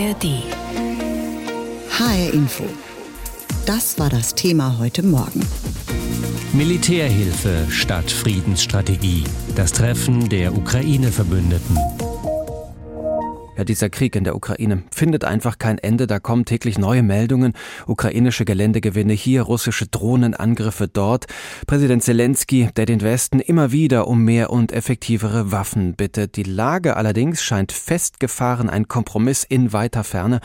ARD. HR Info. Das war das Thema heute Morgen. Militärhilfe statt Friedensstrategie. Das Treffen der Ukraine-Verbündeten. Ja, dieser Krieg in der Ukraine findet einfach kein Ende. Da kommen täglich neue Meldungen. Ukrainische Geländegewinne hier, russische Drohnenangriffe dort. Präsident Zelensky, der den Westen immer wieder um mehr und effektivere Waffen bittet. Die Lage allerdings scheint festgefahren, ein Kompromiss in weiter Ferne.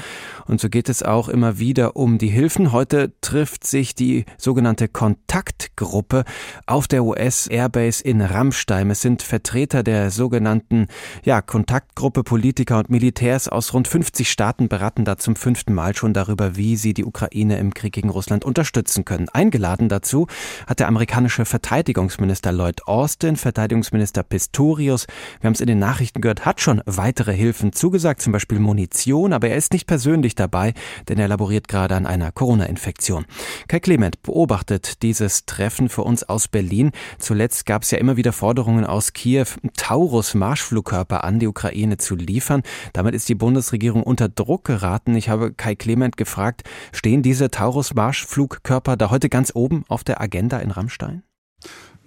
Und so geht es auch immer wieder um die Hilfen. Heute trifft sich die sogenannte Kontaktgruppe auf der US-Airbase in Rammstein. Es sind Vertreter der sogenannten ja, Kontaktgruppe Politiker und Militärs Militärs aus rund 50 Staaten beraten da zum fünften Mal schon darüber, wie sie die Ukraine im Krieg gegen Russland unterstützen können. Eingeladen dazu hat der amerikanische Verteidigungsminister Lloyd Austin, Verteidigungsminister Pistorius, wir haben es in den Nachrichten gehört, hat schon weitere Hilfen zugesagt, zum Beispiel Munition, aber er ist nicht persönlich dabei, denn er laboriert gerade an einer Corona-Infektion. Kai Clement beobachtet dieses Treffen für uns aus Berlin. Zuletzt gab es ja immer wieder Forderungen aus Kiew, Taurus-Marschflugkörper an die Ukraine zu liefern. Damit ist die Bundesregierung unter Druck geraten. Ich habe Kai Clement gefragt, stehen diese Taurus-Marschflugkörper da heute ganz oben auf der Agenda in Rammstein?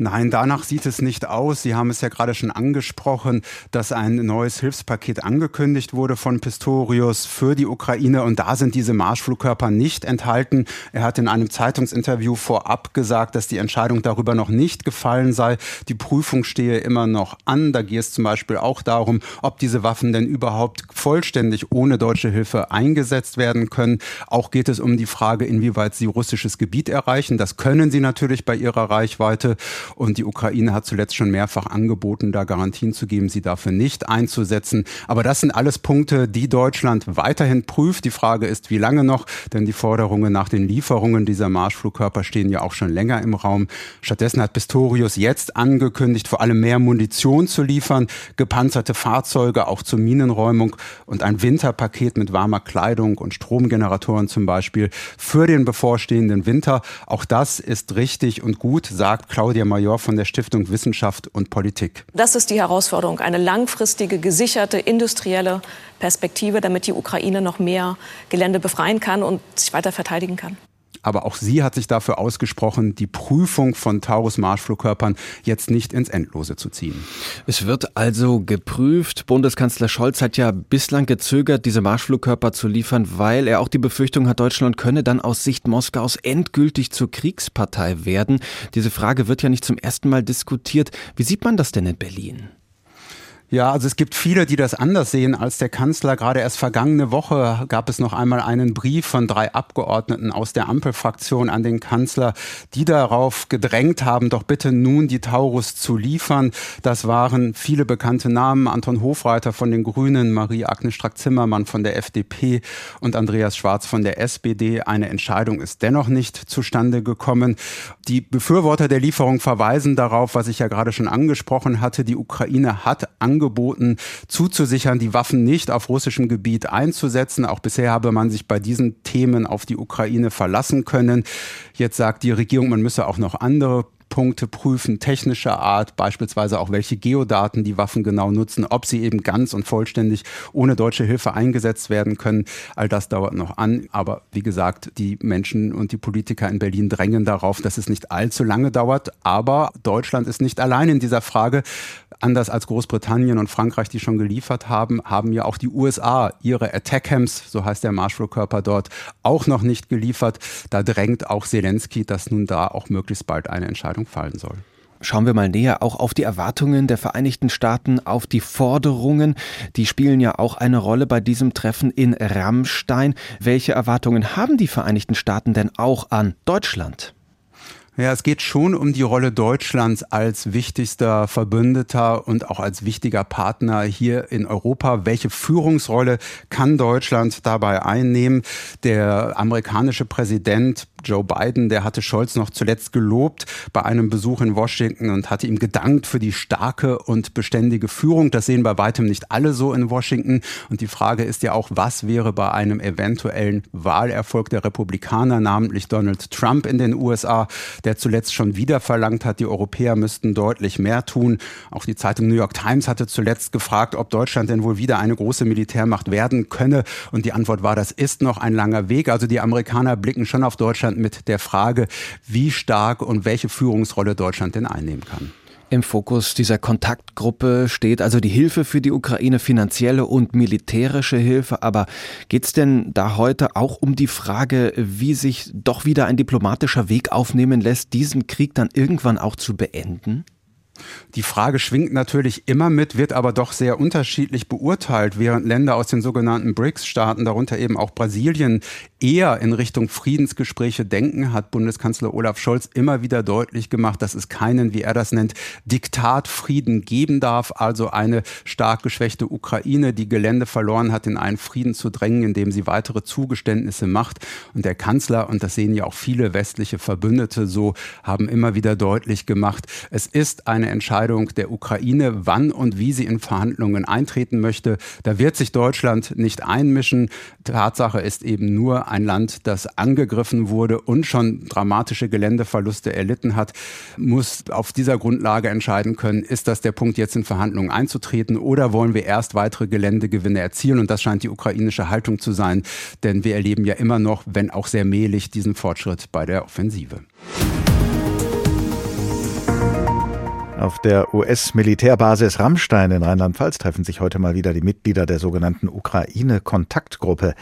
Nein, danach sieht es nicht aus. Sie haben es ja gerade schon angesprochen, dass ein neues Hilfspaket angekündigt wurde von Pistorius für die Ukraine und da sind diese Marschflugkörper nicht enthalten. Er hat in einem Zeitungsinterview vorab gesagt, dass die Entscheidung darüber noch nicht gefallen sei. Die Prüfung stehe immer noch an. Da geht es zum Beispiel auch darum, ob diese Waffen denn überhaupt vollständig ohne deutsche Hilfe eingesetzt werden können. Auch geht es um die Frage, inwieweit sie russisches Gebiet erreichen. Das können sie natürlich bei ihrer Reichweite. Und die Ukraine hat zuletzt schon mehrfach angeboten, da Garantien zu geben, sie dafür nicht einzusetzen. Aber das sind alles Punkte, die Deutschland weiterhin prüft. Die Frage ist, wie lange noch? Denn die Forderungen nach den Lieferungen dieser Marschflugkörper stehen ja auch schon länger im Raum. Stattdessen hat Pistorius jetzt angekündigt, vor allem mehr Munition zu liefern, gepanzerte Fahrzeuge auch zur Minenräumung und ein Winterpaket mit warmer Kleidung und Stromgeneratoren zum Beispiel für den bevorstehenden Winter. Auch das ist richtig und gut, sagt Claudia von der Stiftung Wissenschaft und Politik. Das ist die Herausforderung, eine langfristige, gesicherte, industrielle Perspektive, damit die Ukraine noch mehr Gelände befreien kann und sich weiter verteidigen kann. Aber auch sie hat sich dafür ausgesprochen, die Prüfung von Taurus-Marschflugkörpern jetzt nicht ins Endlose zu ziehen. Es wird also geprüft. Bundeskanzler Scholz hat ja bislang gezögert, diese Marschflugkörper zu liefern, weil er auch die Befürchtung hat, Deutschland könne dann aus Sicht Moskaus endgültig zur Kriegspartei werden. Diese Frage wird ja nicht zum ersten Mal diskutiert. Wie sieht man das denn in Berlin? Ja, also es gibt viele, die das anders sehen als der Kanzler. Gerade erst vergangene Woche gab es noch einmal einen Brief von drei Abgeordneten aus der Ampelfraktion an den Kanzler, die darauf gedrängt haben, doch bitte nun die Taurus zu liefern. Das waren viele bekannte Namen. Anton Hofreiter von den Grünen, Marie-Agnes Strack-Zimmermann von der FDP und Andreas Schwarz von der SPD. Eine Entscheidung ist dennoch nicht zustande gekommen. Die Befürworter der Lieferung verweisen darauf, was ich ja gerade schon angesprochen hatte. Die Ukraine hat angekündigt, angeboten, zuzusichern, die Waffen nicht auf russischem Gebiet einzusetzen. Auch bisher habe man sich bei diesen Themen auf die Ukraine verlassen können. Jetzt sagt die Regierung, man müsse auch noch andere Punkte prüfen, technischer Art, beispielsweise auch welche Geodaten die Waffen genau nutzen, ob sie eben ganz und vollständig ohne deutsche Hilfe eingesetzt werden können. All das dauert noch an. Aber wie gesagt, die Menschen und die Politiker in Berlin drängen darauf, dass es nicht allzu lange dauert. Aber Deutschland ist nicht allein in dieser Frage. Anders als Großbritannien und Frankreich, die schon geliefert haben, haben ja auch die USA ihre Attackams, so heißt der Marshallkörper dort, auch noch nicht geliefert. Da drängt auch Zelensky, dass nun da auch möglichst bald eine Entscheidung fallen soll. Schauen wir mal näher auch auf die Erwartungen der Vereinigten Staaten, auf die Forderungen. Die spielen ja auch eine Rolle bei diesem Treffen in Rammstein. Welche Erwartungen haben die Vereinigten Staaten denn auch an Deutschland? Ja, es geht schon um die Rolle Deutschlands als wichtigster Verbündeter und auch als wichtiger Partner hier in Europa. Welche Führungsrolle kann Deutschland dabei einnehmen? Der amerikanische Präsident Joe Biden, der hatte Scholz noch zuletzt gelobt bei einem Besuch in Washington und hatte ihm gedankt für die starke und beständige Führung. Das sehen bei weitem nicht alle so in Washington. Und die Frage ist ja auch, was wäre bei einem eventuellen Wahlerfolg der Republikaner, namentlich Donald Trump in den USA? Der zuletzt schon wieder verlangt hat, die Europäer müssten deutlich mehr tun. Auch die Zeitung New York Times hatte zuletzt gefragt, ob Deutschland denn wohl wieder eine große Militärmacht werden könne. Und die Antwort war, das ist noch ein langer Weg. Also die Amerikaner blicken schon auf Deutschland mit der Frage, wie stark und welche Führungsrolle Deutschland denn einnehmen kann. Im Fokus dieser Kontaktgruppe steht also die Hilfe für die Ukraine, finanzielle und militärische Hilfe. Aber geht es denn da heute auch um die Frage, wie sich doch wieder ein diplomatischer Weg aufnehmen lässt, diesen Krieg dann irgendwann auch zu beenden? Die Frage schwingt natürlich immer mit, wird aber doch sehr unterschiedlich beurteilt, während Länder aus den sogenannten BRICS-Staaten, darunter eben auch Brasilien, eher in Richtung Friedensgespräche denken, hat Bundeskanzler Olaf Scholz immer wieder deutlich gemacht, dass es keinen, wie er das nennt, Diktatfrieden geben darf, also eine stark geschwächte Ukraine, die Gelände verloren hat, in einen Frieden zu drängen, indem sie weitere Zugeständnisse macht. Und der Kanzler, und das sehen ja auch viele westliche Verbündete so, haben immer wieder deutlich gemacht, es ist eine Entscheidung der Ukraine, wann und wie sie in Verhandlungen eintreten möchte. Da wird sich Deutschland nicht einmischen. Tatsache ist eben nur ein Land, das angegriffen wurde und schon dramatische Geländeverluste erlitten hat, muss auf dieser Grundlage entscheiden können, ist das der Punkt, jetzt in Verhandlungen einzutreten oder wollen wir erst weitere Geländegewinne erzielen? Und das scheint die ukrainische Haltung zu sein, denn wir erleben ja immer noch, wenn auch sehr mehlig, diesen Fortschritt bei der Offensive. Auf der US-Militärbasis Rammstein in Rheinland-Pfalz treffen sich heute mal wieder die Mitglieder der sogenannten Ukraine-Kontaktgruppe.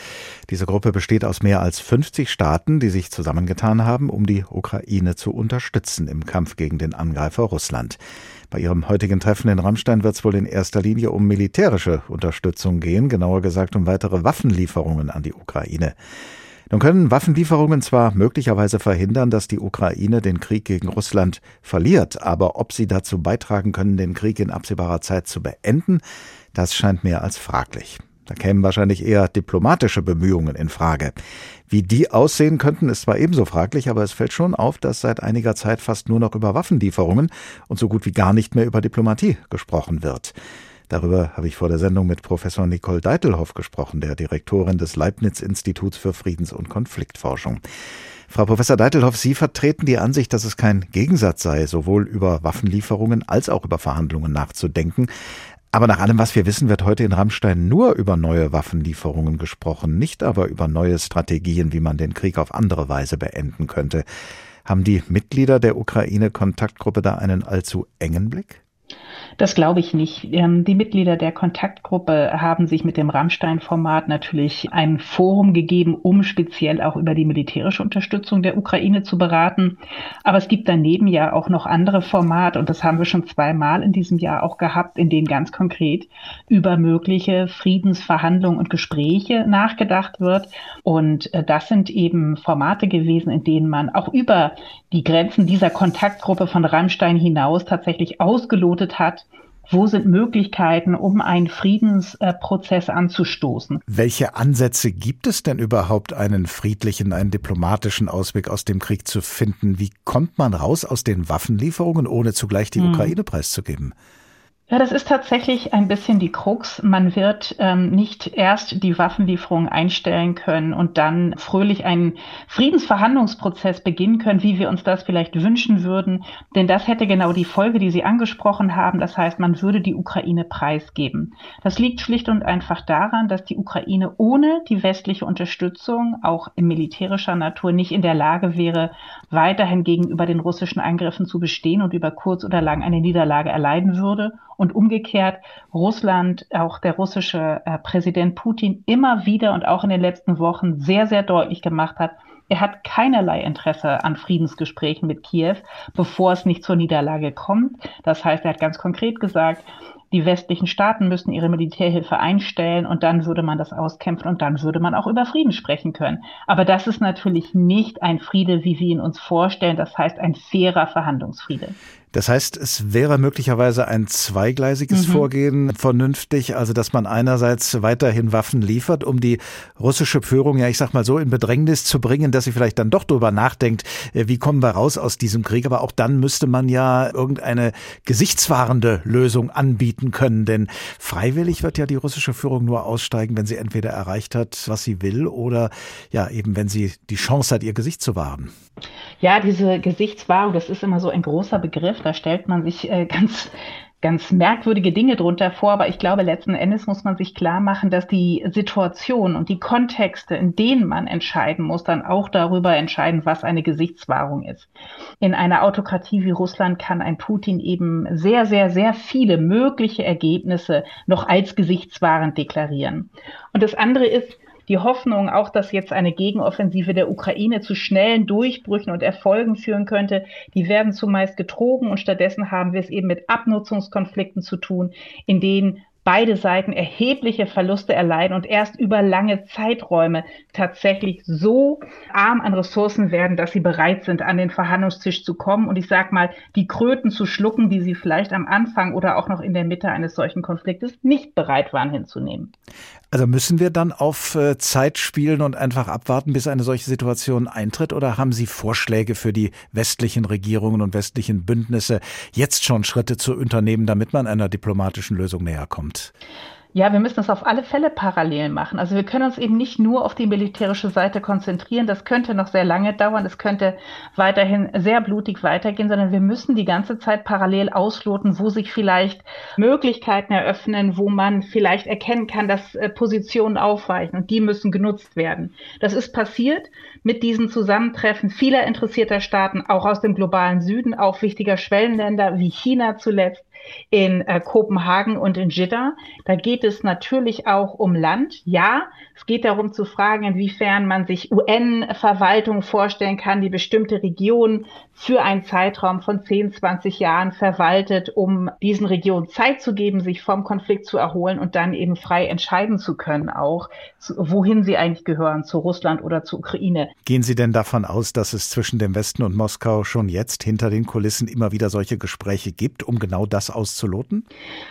Diese Gruppe besteht aus mehr als 50 Staaten, die sich zusammengetan haben, um die Ukraine zu unterstützen im Kampf gegen den Angreifer Russland. Bei ihrem heutigen Treffen in Rammstein wird es wohl in erster Linie um militärische Unterstützung gehen, genauer gesagt um weitere Waffenlieferungen an die Ukraine. Nun können Waffenlieferungen zwar möglicherweise verhindern, dass die Ukraine den Krieg gegen Russland verliert, aber ob sie dazu beitragen können, den Krieg in absehbarer Zeit zu beenden, das scheint mehr als fraglich. Da kämen wahrscheinlich eher diplomatische Bemühungen in Frage. Wie die aussehen könnten, ist zwar ebenso fraglich, aber es fällt schon auf, dass seit einiger Zeit fast nur noch über Waffenlieferungen und so gut wie gar nicht mehr über Diplomatie gesprochen wird. Darüber habe ich vor der Sendung mit Professor Nicole Deitelhoff gesprochen, der Direktorin des Leibniz-Instituts für Friedens- und Konfliktforschung. Frau Professor Deitelhoff, Sie vertreten die Ansicht, dass es kein Gegensatz sei, sowohl über Waffenlieferungen als auch über Verhandlungen nachzudenken. Aber nach allem, was wir wissen, wird heute in Rammstein nur über neue Waffenlieferungen gesprochen, nicht aber über neue Strategien, wie man den Krieg auf andere Weise beenden könnte. Haben die Mitglieder der Ukraine-Kontaktgruppe da einen allzu engen Blick? Das glaube ich nicht. Ähm, die Mitglieder der Kontaktgruppe haben sich mit dem Rammstein-Format natürlich ein Forum gegeben, um speziell auch über die militärische Unterstützung der Ukraine zu beraten. Aber es gibt daneben ja auch noch andere Formate und das haben wir schon zweimal in diesem Jahr auch gehabt, in denen ganz konkret über mögliche Friedensverhandlungen und Gespräche nachgedacht wird. Und äh, das sind eben Formate gewesen, in denen man auch über die Grenzen dieser Kontaktgruppe von Rammstein hinaus tatsächlich ausgelotet hat, wo sind Möglichkeiten, um einen Friedensprozess anzustoßen? Welche Ansätze gibt es denn überhaupt, einen friedlichen, einen diplomatischen Ausweg aus dem Krieg zu finden? Wie kommt man raus aus den Waffenlieferungen, ohne zugleich die hm. Ukraine preiszugeben? Ja, das ist tatsächlich ein bisschen die Krux. Man wird ähm, nicht erst die Waffenlieferung einstellen können und dann fröhlich einen Friedensverhandlungsprozess beginnen können, wie wir uns das vielleicht wünschen würden. Denn das hätte genau die Folge, die Sie angesprochen haben. Das heißt, man würde die Ukraine preisgeben. Das liegt schlicht und einfach daran, dass die Ukraine ohne die westliche Unterstützung, auch in militärischer Natur, nicht in der Lage wäre, weiterhin gegenüber den russischen Angriffen zu bestehen und über kurz oder lang eine Niederlage erleiden würde und umgekehrt Russland, auch der russische äh, Präsident Putin immer wieder und auch in den letzten Wochen sehr, sehr deutlich gemacht hat, er hat keinerlei Interesse an Friedensgesprächen mit Kiew, bevor es nicht zur Niederlage kommt. Das heißt, er hat ganz konkret gesagt, die westlichen Staaten müssen ihre Militärhilfe einstellen und dann würde man das auskämpfen und dann würde man auch über Frieden sprechen können. Aber das ist natürlich nicht ein Friede, wie wir ihn uns vorstellen. Das heißt ein fairer Verhandlungsfriede. Das heißt, es wäre möglicherweise ein zweigleisiges mhm. Vorgehen vernünftig, also dass man einerseits weiterhin Waffen liefert, um die russische Führung, ja ich sag mal so, in Bedrängnis zu bringen, dass sie vielleicht dann doch darüber nachdenkt, äh, wie kommen wir raus aus diesem Krieg. Aber auch dann müsste man ja irgendeine gesichtswahrende Lösung anbieten bieten können. Denn freiwillig wird ja die russische Führung nur aussteigen, wenn sie entweder erreicht hat, was sie will, oder ja, eben wenn sie die Chance hat, ihr Gesicht zu wahren. Ja, diese Gesichtswahrung, das ist immer so ein großer Begriff. Da stellt man sich äh, ganz ganz merkwürdige Dinge drunter vor, aber ich glaube, letzten Endes muss man sich klar machen, dass die Situation und die Kontexte, in denen man entscheiden muss, dann auch darüber entscheiden, was eine Gesichtswahrung ist. In einer Autokratie wie Russland kann ein Putin eben sehr, sehr, sehr viele mögliche Ergebnisse noch als gesichtswahrend deklarieren. Und das andere ist, die Hoffnung auch, dass jetzt eine Gegenoffensive der Ukraine zu schnellen Durchbrüchen und Erfolgen führen könnte, die werden zumeist getrogen und stattdessen haben wir es eben mit Abnutzungskonflikten zu tun, in denen beide Seiten erhebliche Verluste erleiden und erst über lange Zeiträume tatsächlich so arm an Ressourcen werden, dass sie bereit sind, an den Verhandlungstisch zu kommen und ich sage mal, die Kröten zu schlucken, die sie vielleicht am Anfang oder auch noch in der Mitte eines solchen Konfliktes nicht bereit waren hinzunehmen. Also müssen wir dann auf äh, Zeit spielen und einfach abwarten, bis eine solche Situation eintritt? Oder haben Sie Vorschläge für die westlichen Regierungen und westlichen Bündnisse, jetzt schon Schritte zu unternehmen, damit man einer diplomatischen Lösung näher kommt? Ja, wir müssen das auf alle Fälle parallel machen. Also wir können uns eben nicht nur auf die militärische Seite konzentrieren. Das könnte noch sehr lange dauern. Es könnte weiterhin sehr blutig weitergehen, sondern wir müssen die ganze Zeit parallel ausloten, wo sich vielleicht Möglichkeiten eröffnen, wo man vielleicht erkennen kann, dass äh, Positionen aufweichen und die müssen genutzt werden. Das ist passiert mit diesen Zusammentreffen vieler interessierter Staaten, auch aus dem globalen Süden, auch wichtiger Schwellenländer wie China zuletzt in äh, Kopenhagen und in Jeddah. Da geht es natürlich auch um Land. Ja, es geht darum zu fragen, inwiefern man sich UN-Verwaltung vorstellen kann, die bestimmte Regionen für einen Zeitraum von 10, 20 Jahren verwaltet, um diesen Regionen Zeit zu geben, sich vom Konflikt zu erholen und dann eben frei entscheiden zu können, auch wohin sie eigentlich gehören, zu Russland oder zur Ukraine. Gehen Sie denn davon aus, dass es zwischen dem Westen und Moskau schon jetzt hinter den Kulissen immer wieder solche Gespräche gibt, um genau das auszuloten?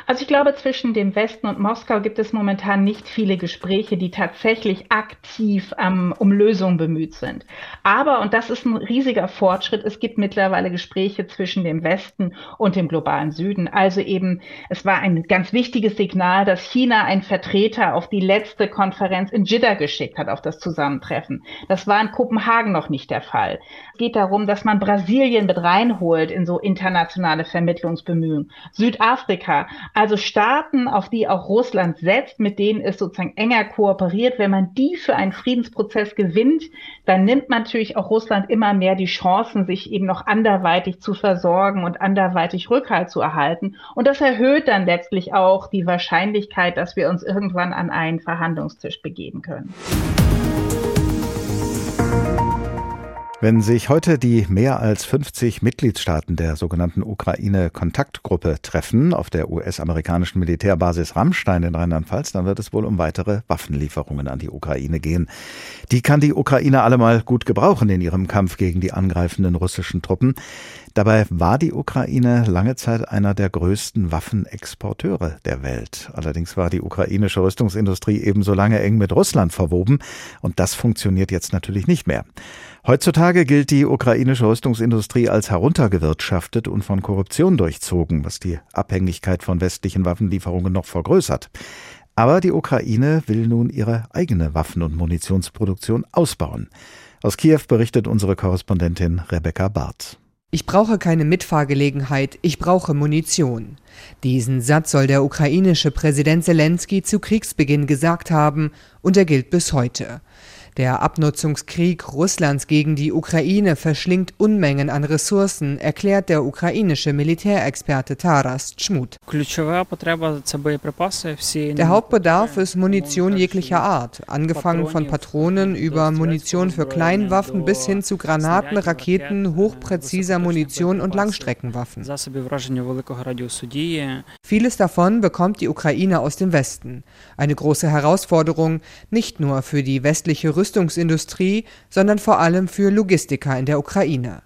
Also ich glaube, zwischen dem Westen und Moskau gibt es momentan nicht viele Gespräche, die tatsächlich aktiv ähm, um Lösungen bemüht sind. Aber, und das ist ein riesiger Fortschritt, es gibt mittlerweile Gespräche zwischen dem Westen und dem globalen Süden. Also eben, es war ein ganz wichtiges Signal, dass China einen Vertreter auf die letzte Konferenz in Jeddah geschickt hat, auf das Zusammentreffen. Das war in Kopenhagen noch nicht der Fall. Es geht darum, dass man Brasilien mit reinholt in so internationale Vermittlungsbemühungen. Südafrika, also Staaten, auf die auch Russland setzt, mit denen es sozusagen enger kooperiert. Wenn man die für einen Friedensprozess gewinnt, dann nimmt natürlich auch Russland immer mehr die Chancen, sich eben noch anderweitig zu versorgen und anderweitig Rückhalt zu erhalten. Und das erhöht dann letztlich auch die Wahrscheinlichkeit, dass wir uns irgendwann an einen Verhandlungstisch begeben können. Wenn sich heute die mehr als 50 Mitgliedstaaten der sogenannten Ukraine-Kontaktgruppe treffen auf der US-amerikanischen Militärbasis Rammstein in Rheinland-Pfalz, dann wird es wohl um weitere Waffenlieferungen an die Ukraine gehen. Die kann die Ukraine allemal gut gebrauchen in ihrem Kampf gegen die angreifenden russischen Truppen. Dabei war die Ukraine lange Zeit einer der größten Waffenexporteure der Welt. Allerdings war die ukrainische Rüstungsindustrie ebenso lange eng mit Russland verwoben und das funktioniert jetzt natürlich nicht mehr. Heutzutage gilt die ukrainische Rüstungsindustrie als heruntergewirtschaftet und von Korruption durchzogen, was die Abhängigkeit von westlichen Waffenlieferungen noch vergrößert. Aber die Ukraine will nun ihre eigene Waffen- und Munitionsproduktion ausbauen. Aus Kiew berichtet unsere Korrespondentin Rebecca Barth. Ich brauche keine Mitfahrgelegenheit, ich brauche Munition. Diesen Satz soll der ukrainische Präsident Zelensky zu Kriegsbeginn gesagt haben, und er gilt bis heute. Der Abnutzungskrieg Russlands gegen die Ukraine verschlingt Unmengen an Ressourcen, erklärt der ukrainische Militärexperte Taras Tschmut. Der Hauptbedarf ist Munition jeglicher Art, angefangen von Patronen über Munition für Kleinwaffen bis hin zu Granaten, Raketen, hochpräziser Munition und Langstreckenwaffen. Vieles davon bekommt die Ukraine aus dem Westen. Eine große Herausforderung, nicht nur für die westliche Rüstung, Rüstungsindustrie, sondern vor allem für Logistiker in der Ukraine.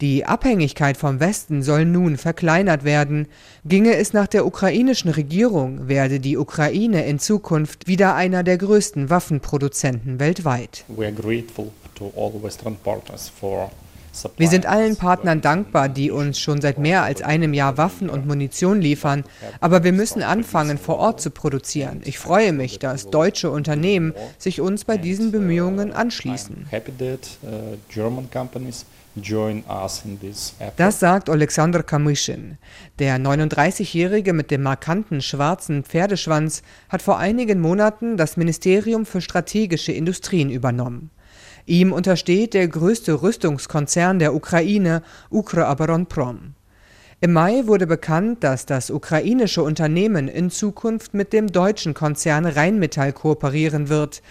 Die Abhängigkeit vom Westen soll nun verkleinert werden. Ginge es nach der ukrainischen Regierung, werde die Ukraine in Zukunft wieder einer der größten Waffenproduzenten weltweit. We are grateful to all Western partners for Wir sind allen Partnern dankbar, die uns schon seit mehr als einem Jahr Waffen und Munition liefern, aber wir müssen anfangen, vor Ort zu produzieren. Ich freue mich, dass deutsche Unternehmen sich uns bei diesen Bemühungen anschließen. Das sagt Alexander Kamyschin. Der 39-Jährige mit dem markanten schwarzen Pferdeschwanz hat vor einigen Monaten das Ministerium für strategische Industrien übernommen. Ihm untersteht der größte Rüstungskonzern der Ukraine, Ukroaberonprom. Im Mai wurde bekannt, dass das ukrainische Unternehmen in Zukunft mit dem deutschen Konzern Rheinmetall kooperieren wird.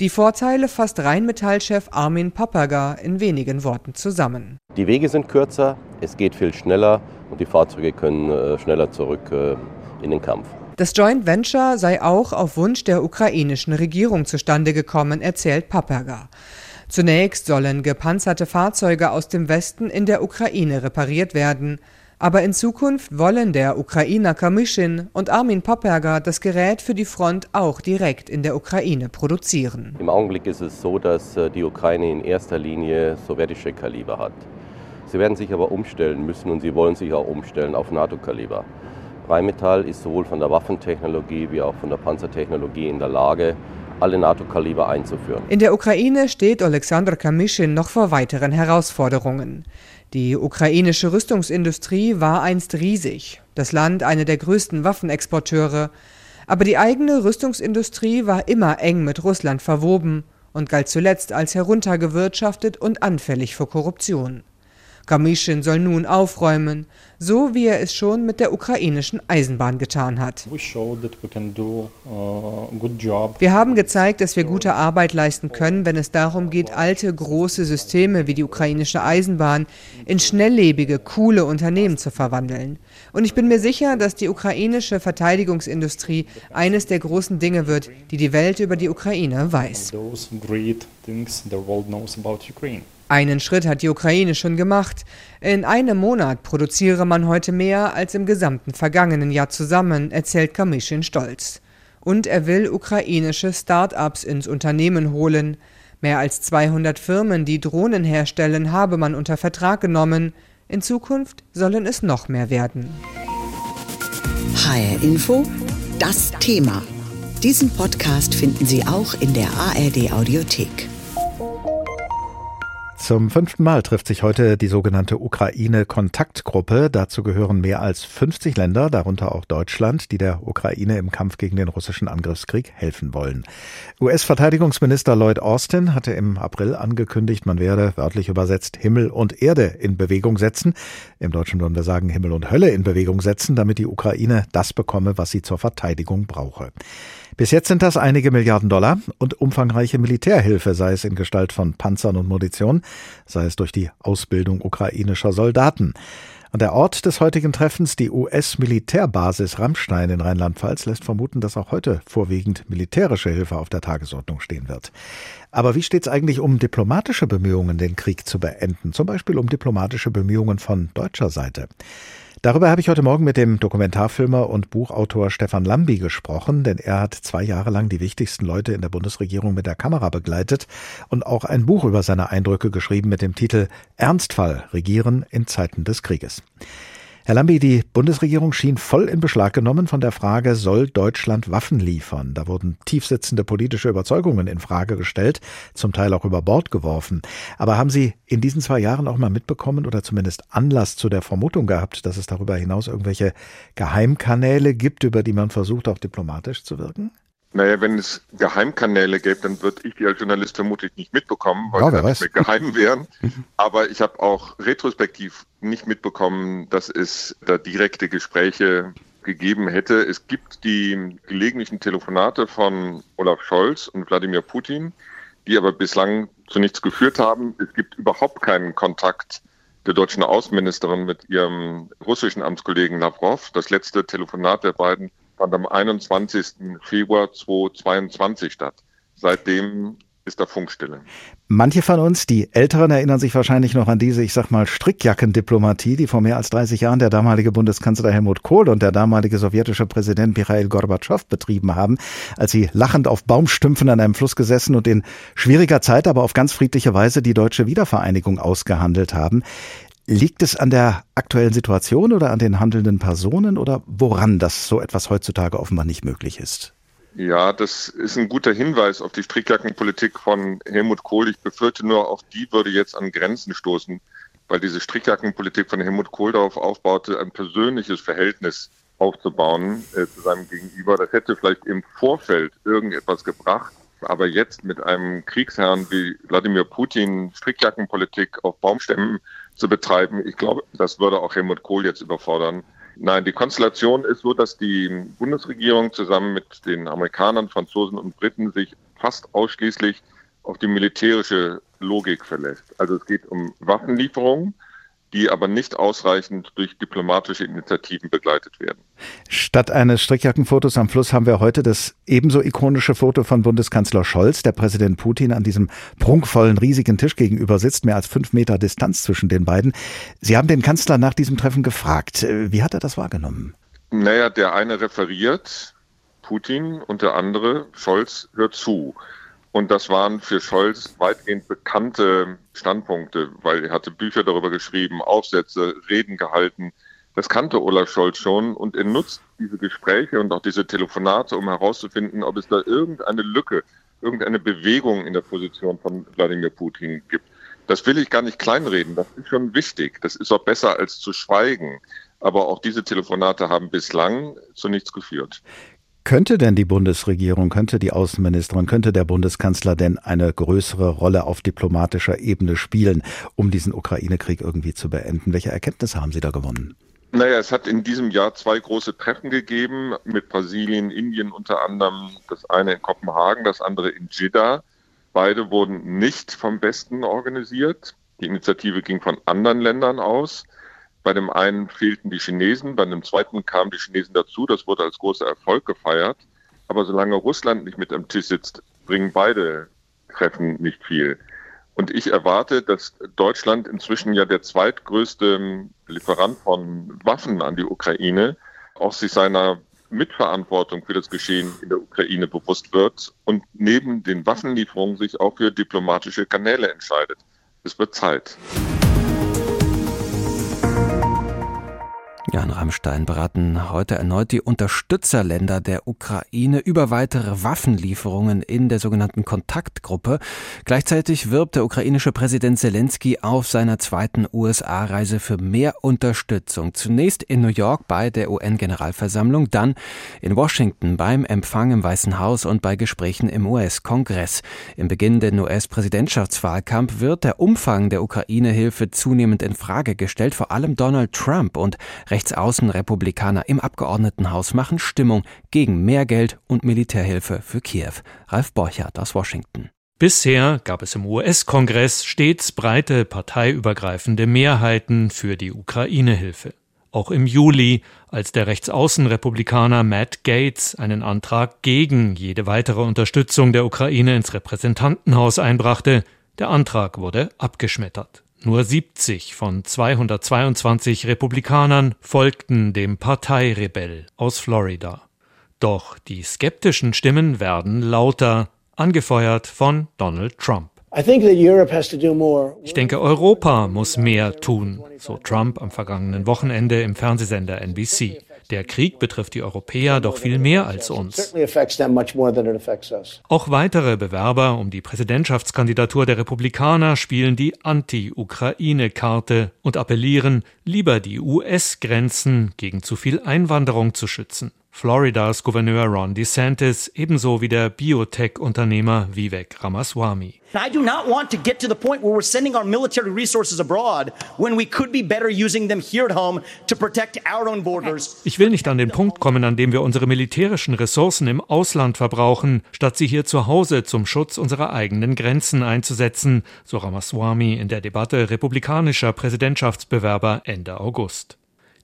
Die Vorteile fasst Rheinmetall-Chef Armin Papaga in wenigen Worten zusammen. Die Wege sind kürzer, es geht viel schneller und die Fahrzeuge können äh, schneller zurück äh, in den Kampf. Das Joint Venture sei auch auf Wunsch der ukrainischen Regierung zustande gekommen, erzählt Papaga. Zunächst sollen gepanzerte Fahrzeuge aus dem Westen in der Ukraine repariert werden. Aber in Zukunft wollen der Ukrainer Kamischin und Armin Paperger das Gerät für die Front auch direkt in der Ukraine produzieren. Im Augenblick ist es so, dass äh, die Ukraine in erster Linie sowjetische Kaliber hat. Sie werden sich aber umstellen müssen und sie wollen sich auch umstellen auf NATO-Kaliber. Rheinmetall ist sowohl von der Waffentechnologie wie auch von der Panzertechnologie in der Lage, alle NATO-Kaliber einzuführen. In der Ukraine steht Alexander Kamischin noch vor weiteren Herausforderungen. Die ukrainische Rüstungsindustrie war einst riesig, das Land eine der größten Waffenexporteure, aber die eigene Rüstungsindustrie war immer eng mit Russland verwoben und galt zuletzt als heruntergewirtschaftet und anfällig für Korruption. Kamischin soll nun aufräumen, so wie er es schon mit der ukrainischen Eisenbahn getan hat. Uh, wir haben gezeigt, dass wir gute Arbeit leisten können, wenn es darum geht, alte, große Systeme wie die ukrainische Eisenbahn in schnelllebige, coole Unternehmen zu verwandeln. Und ich bin mir sicher, dass die ukrainische Verteidigungsindustrie eines der großen Dinge wird, die die Welt über die Ukraine weiß. Einen Schritt hat die Ukraine schon gemacht. In einem Monat produziere man heute mehr als im gesamten vergangenen Jahr zusammen, erzählt Kamischin stolz. Und er will ukrainische Start-ups ins Unternehmen holen. Mehr als 200 Firmen, die Drohnen herstellen, habe man unter Vertrag genommen. In Zukunft sollen es noch mehr werden. HR Info, das Thema. Diesen Podcast finden Sie auch in der ARD Audiothek. Zum fünften Mal trifft sich heute die sogenannte Ukraine-Kontaktgruppe. Dazu gehören mehr als 50 Länder, darunter auch Deutschland, die der Ukraine im Kampf gegen den russischen Angriffskrieg helfen wollen. US-Verteidigungsminister Lloyd Austin hatte im April angekündigt, man werde, wörtlich übersetzt, Himmel und Erde in Bewegung setzen. Im Deutschen würden wir sagen, Himmel und Hölle in Bewegung setzen, damit die Ukraine das bekomme, was sie zur Verteidigung brauche. Bis jetzt sind das einige Milliarden Dollar und umfangreiche Militärhilfe, sei es in Gestalt von Panzern und Munition, sei es durch die Ausbildung ukrainischer Soldaten. An der Ort des heutigen Treffens, die US-Militärbasis Rammstein in Rheinland-Pfalz, lässt vermuten, dass auch heute vorwiegend militärische Hilfe auf der Tagesordnung stehen wird. Aber wie steht es eigentlich um diplomatische Bemühungen, den Krieg zu beenden? Zum Beispiel um diplomatische Bemühungen von deutscher Seite. Darüber habe ich heute Morgen mit dem Dokumentarfilmer und Buchautor Stefan Lambi gesprochen, denn er hat zwei Jahre lang die wichtigsten Leute in der Bundesregierung mit der Kamera begleitet und auch ein Buch über seine Eindrücke geschrieben mit dem Titel Ernstfall Regieren in Zeiten des Krieges. Herr Lambi, die Bundesregierung schien voll in Beschlag genommen von der Frage, soll Deutschland Waffen liefern? Da wurden tiefsitzende politische Überzeugungen in Frage gestellt, zum Teil auch über Bord geworfen. Aber haben Sie in diesen zwei Jahren auch mal mitbekommen oder zumindest Anlass zu der Vermutung gehabt, dass es darüber hinaus irgendwelche Geheimkanäle gibt, über die man versucht, auch diplomatisch zu wirken? Naja, wenn es Geheimkanäle gäbe, dann würde ich die als Journalist vermutlich nicht mitbekommen, weil ja, sie mehr geheim wären. Aber ich habe auch retrospektiv nicht mitbekommen, dass es da direkte Gespräche gegeben hätte. Es gibt die gelegentlichen Telefonate von Olaf Scholz und Wladimir Putin, die aber bislang zu nichts geführt haben. Es gibt überhaupt keinen Kontakt der deutschen Außenministerin mit ihrem russischen Amtskollegen Lavrov. Das letzte Telefonat der beiden fand am 21. Februar 2022 statt. Seitdem ist da Funkstille. Manche von uns, die Älteren, erinnern sich wahrscheinlich noch an diese, ich sag mal, Strickjackendiplomatie, die vor mehr als 30 Jahren der damalige Bundeskanzler Helmut Kohl und der damalige sowjetische Präsident Michail Gorbatschow betrieben haben, als sie lachend auf Baumstümpfen an einem Fluss gesessen und in schwieriger Zeit, aber auf ganz friedliche Weise die deutsche Wiedervereinigung ausgehandelt haben. Liegt es an der aktuellen Situation oder an den handelnden Personen oder woran, dass so etwas heutzutage offenbar nicht möglich ist? Ja, das ist ein guter Hinweis auf die Strickjackenpolitik von Helmut Kohl. Ich befürchte nur, auch die würde jetzt an Grenzen stoßen, weil diese Strickjackenpolitik von Helmut Kohl darauf aufbaute, ein persönliches Verhältnis aufzubauen äh, zu seinem Gegenüber. Das hätte vielleicht im Vorfeld irgendetwas gebracht, aber jetzt mit einem Kriegsherrn wie Wladimir Putin Strickjackenpolitik auf Baumstämmen zu betreiben, ich glaube, das würde auch Helmut Kohl jetzt überfordern. Nein, die Konstellation ist so, dass die Bundesregierung zusammen mit den Amerikanern, Franzosen und Briten sich fast ausschließlich auf die militärische Logik verlässt. Also es geht um Waffenlieferungen, die aber nicht ausreichend durch diplomatische Initiativen begleitet werden. Statt eines Strickjackenfotos am Fluss haben wir heute das ebenso ikonische Foto von Bundeskanzler Scholz, der Präsident Putin an diesem prunkvollen, riesigen Tisch gegenüber sitzt, mehr als fünf Meter Distanz zwischen den beiden. Sie haben den Kanzler nach diesem Treffen gefragt. Wie hat er das wahrgenommen? Naja, der eine referiert, Putin, und der andere, Scholz, hört zu. Und das waren für Scholz weitgehend bekannte Standpunkte, weil er hatte Bücher darüber geschrieben, Aufsätze, Reden gehalten. Das kannte Olaf Scholz schon und er nutzt diese Gespräche und auch diese Telefonate, um herauszufinden, ob es da irgendeine Lücke, irgendeine Bewegung in der Position von Wladimir Putin gibt. Das will ich gar nicht kleinreden, das ist schon wichtig. Das ist auch besser als zu schweigen. Aber auch diese Telefonate haben bislang zu nichts geführt. Könnte denn die Bundesregierung, könnte die Außenministerin, könnte der Bundeskanzler denn eine größere Rolle auf diplomatischer Ebene spielen, um diesen Ukraine-Krieg irgendwie zu beenden? Welche Erkenntnisse haben Sie da gewonnen? Naja, es hat in diesem Jahr zwei große Treffen gegeben mit Brasilien, Indien unter anderem. Das eine in Kopenhagen, das andere in Jeddah. Beide wurden nicht vom Westen organisiert. Die Initiative ging von anderen Ländern aus. Bei dem einen fehlten die Chinesen, bei dem zweiten kamen die Chinesen dazu. Das wurde als großer Erfolg gefeiert. Aber solange Russland nicht mit am Tisch sitzt, bringen beide Treffen nicht viel. Und ich erwarte, dass Deutschland inzwischen ja der zweitgrößte Lieferant von Waffen an die Ukraine auch sich seiner Mitverantwortung für das Geschehen in der Ukraine bewusst wird und neben den Waffenlieferungen sich auch für diplomatische Kanäle entscheidet. Es wird Zeit. Jan Rammstein beraten heute erneut die Unterstützerländer der Ukraine über weitere Waffenlieferungen in der sogenannten Kontaktgruppe. Gleichzeitig wirbt der ukrainische Präsident Zelensky auf seiner zweiten USA-Reise für mehr Unterstützung. Zunächst in New York bei der UN-Generalversammlung, dann in Washington beim Empfang im Weißen Haus und bei Gesprächen im US-Kongress. Im beginnenden US-Präsidentschaftswahlkampf wird der Umfang der Ukraine-Hilfe zunehmend in Frage gestellt. Vor allem Donald Trump und Rechtsaußenrepublikaner im Abgeordnetenhaus machen Stimmung gegen mehr Geld und Militärhilfe für Kiew. Ralf Borchardt aus Washington. Bisher gab es im US-Kongress stets breite parteiübergreifende Mehrheiten für die Ukraine-Hilfe. Auch im Juli, als der Rechtsaußenrepublikaner Matt Gates einen Antrag gegen jede weitere Unterstützung der Ukraine ins Repräsentantenhaus einbrachte, der Antrag wurde abgeschmettert. Nur 70 von 222 Republikanern folgten dem Parteirebell aus Florida. Doch die skeptischen Stimmen werden lauter, angefeuert von Donald Trump. Ich denke, Europa muss mehr tun, so Trump am vergangenen Wochenende im Fernsehsender NBC. Der Krieg betrifft die Europäer doch viel mehr als uns. Auch weitere Bewerber um die Präsidentschaftskandidatur der Republikaner spielen die Anti-Ukraine-Karte und appellieren, lieber die US-Grenzen gegen zu viel Einwanderung zu schützen. Floridas Gouverneur Ron DeSantis ebenso wie der Biotech-Unternehmer Vivek Ramaswamy. I do not want to get to the point where we're sending our military resources abroad when we could be better using them here at home to protect our own borders. Ich will nicht an den Punkt kommen, an dem wir unsere militärischen Ressourcen im Ausland verbrauchen, statt sie hier zu Hause zum Schutz unserer eigenen Grenzen einzusetzen, so Ramaswamy in der Debatte republikanischer Präsidentschaftsbewerber Ende August.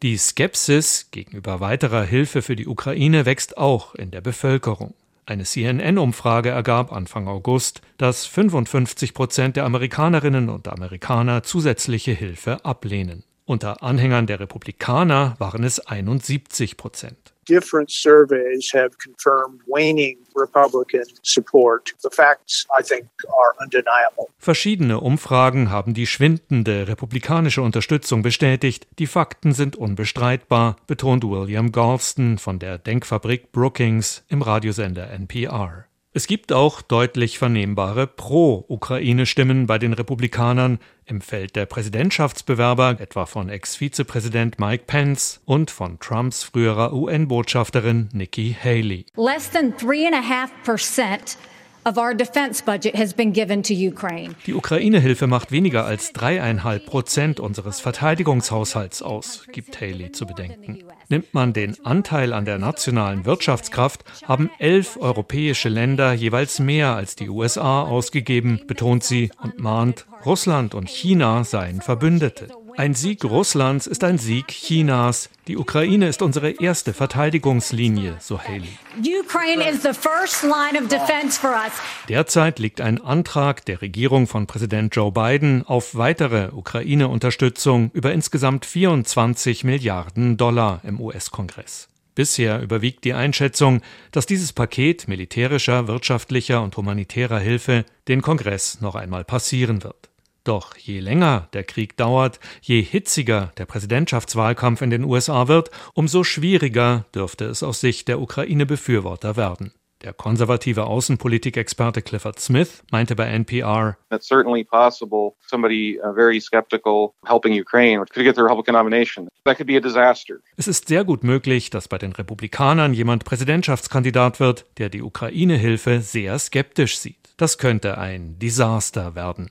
Die Skepsis gegenüber weiterer Hilfe für die Ukraine wächst auch in der Bevölkerung. Eine CNN-Umfrage ergab Anfang August, dass 55 Prozent der Amerikanerinnen und Amerikaner zusätzliche Hilfe ablehnen. Unter Anhängern der Republikaner waren es 71 Prozent. Different surveys have confirmed waning Republican support. The facts, I think, are undeniable. Verschiedene Umfragen haben die schwindende republikanische Unterstützung bestätigt. Die Fakten sind unbestreitbar, betont William Galston von der Denkfabrik Brookings im Radiosender NPR. Es gibt auch deutlich vernehmbare Pro-Ukraine-Stimmen bei den Republikanern im Feld der Präsidentschaftsbewerber, etwa von Ex-Vizepräsident Mike Pence und von Trumps früherer UN-Botschafterin Nikki Haley. Less than 3,5 die Ukraine-Hilfe macht weniger als dreieinhalb Prozent unseres Verteidigungshaushalts aus, gibt Haley zu bedenken. Nimmt man den Anteil an der nationalen Wirtschaftskraft, haben elf europäische Länder jeweils mehr als die USA ausgegeben, betont sie und mahnt, Russland und China seien Verbündete. Ein Sieg Russlands ist ein Sieg Chinas. Die Ukraine ist unsere erste Verteidigungslinie, so Haley. Derzeit liegt ein Antrag der Regierung von Präsident Joe Biden auf weitere Ukraine-Unterstützung über insgesamt 24 Milliarden Dollar im US-Kongress. Bisher überwiegt die Einschätzung, dass dieses Paket militärischer, wirtschaftlicher und humanitärer Hilfe den Kongress noch einmal passieren wird. Doch je länger der Krieg dauert, je hitziger der Präsidentschaftswahlkampf in den USA wird, umso schwieriger dürfte es aus Sicht der Ukraine-Befürworter werden. Der konservative Außenpolitikexperte Clifford Smith meinte bei NPR, It's certainly possible somebody uh, very skeptical helping Ukraine could get the Republican nomination. That could be a disaster. Es ist sehr gut möglich, dass bei den Republikanern jemand Präsidentschaftskandidat wird, der die Ukraine-Hilfe sehr skeptisch sieht. Das könnte ein Desaster werden.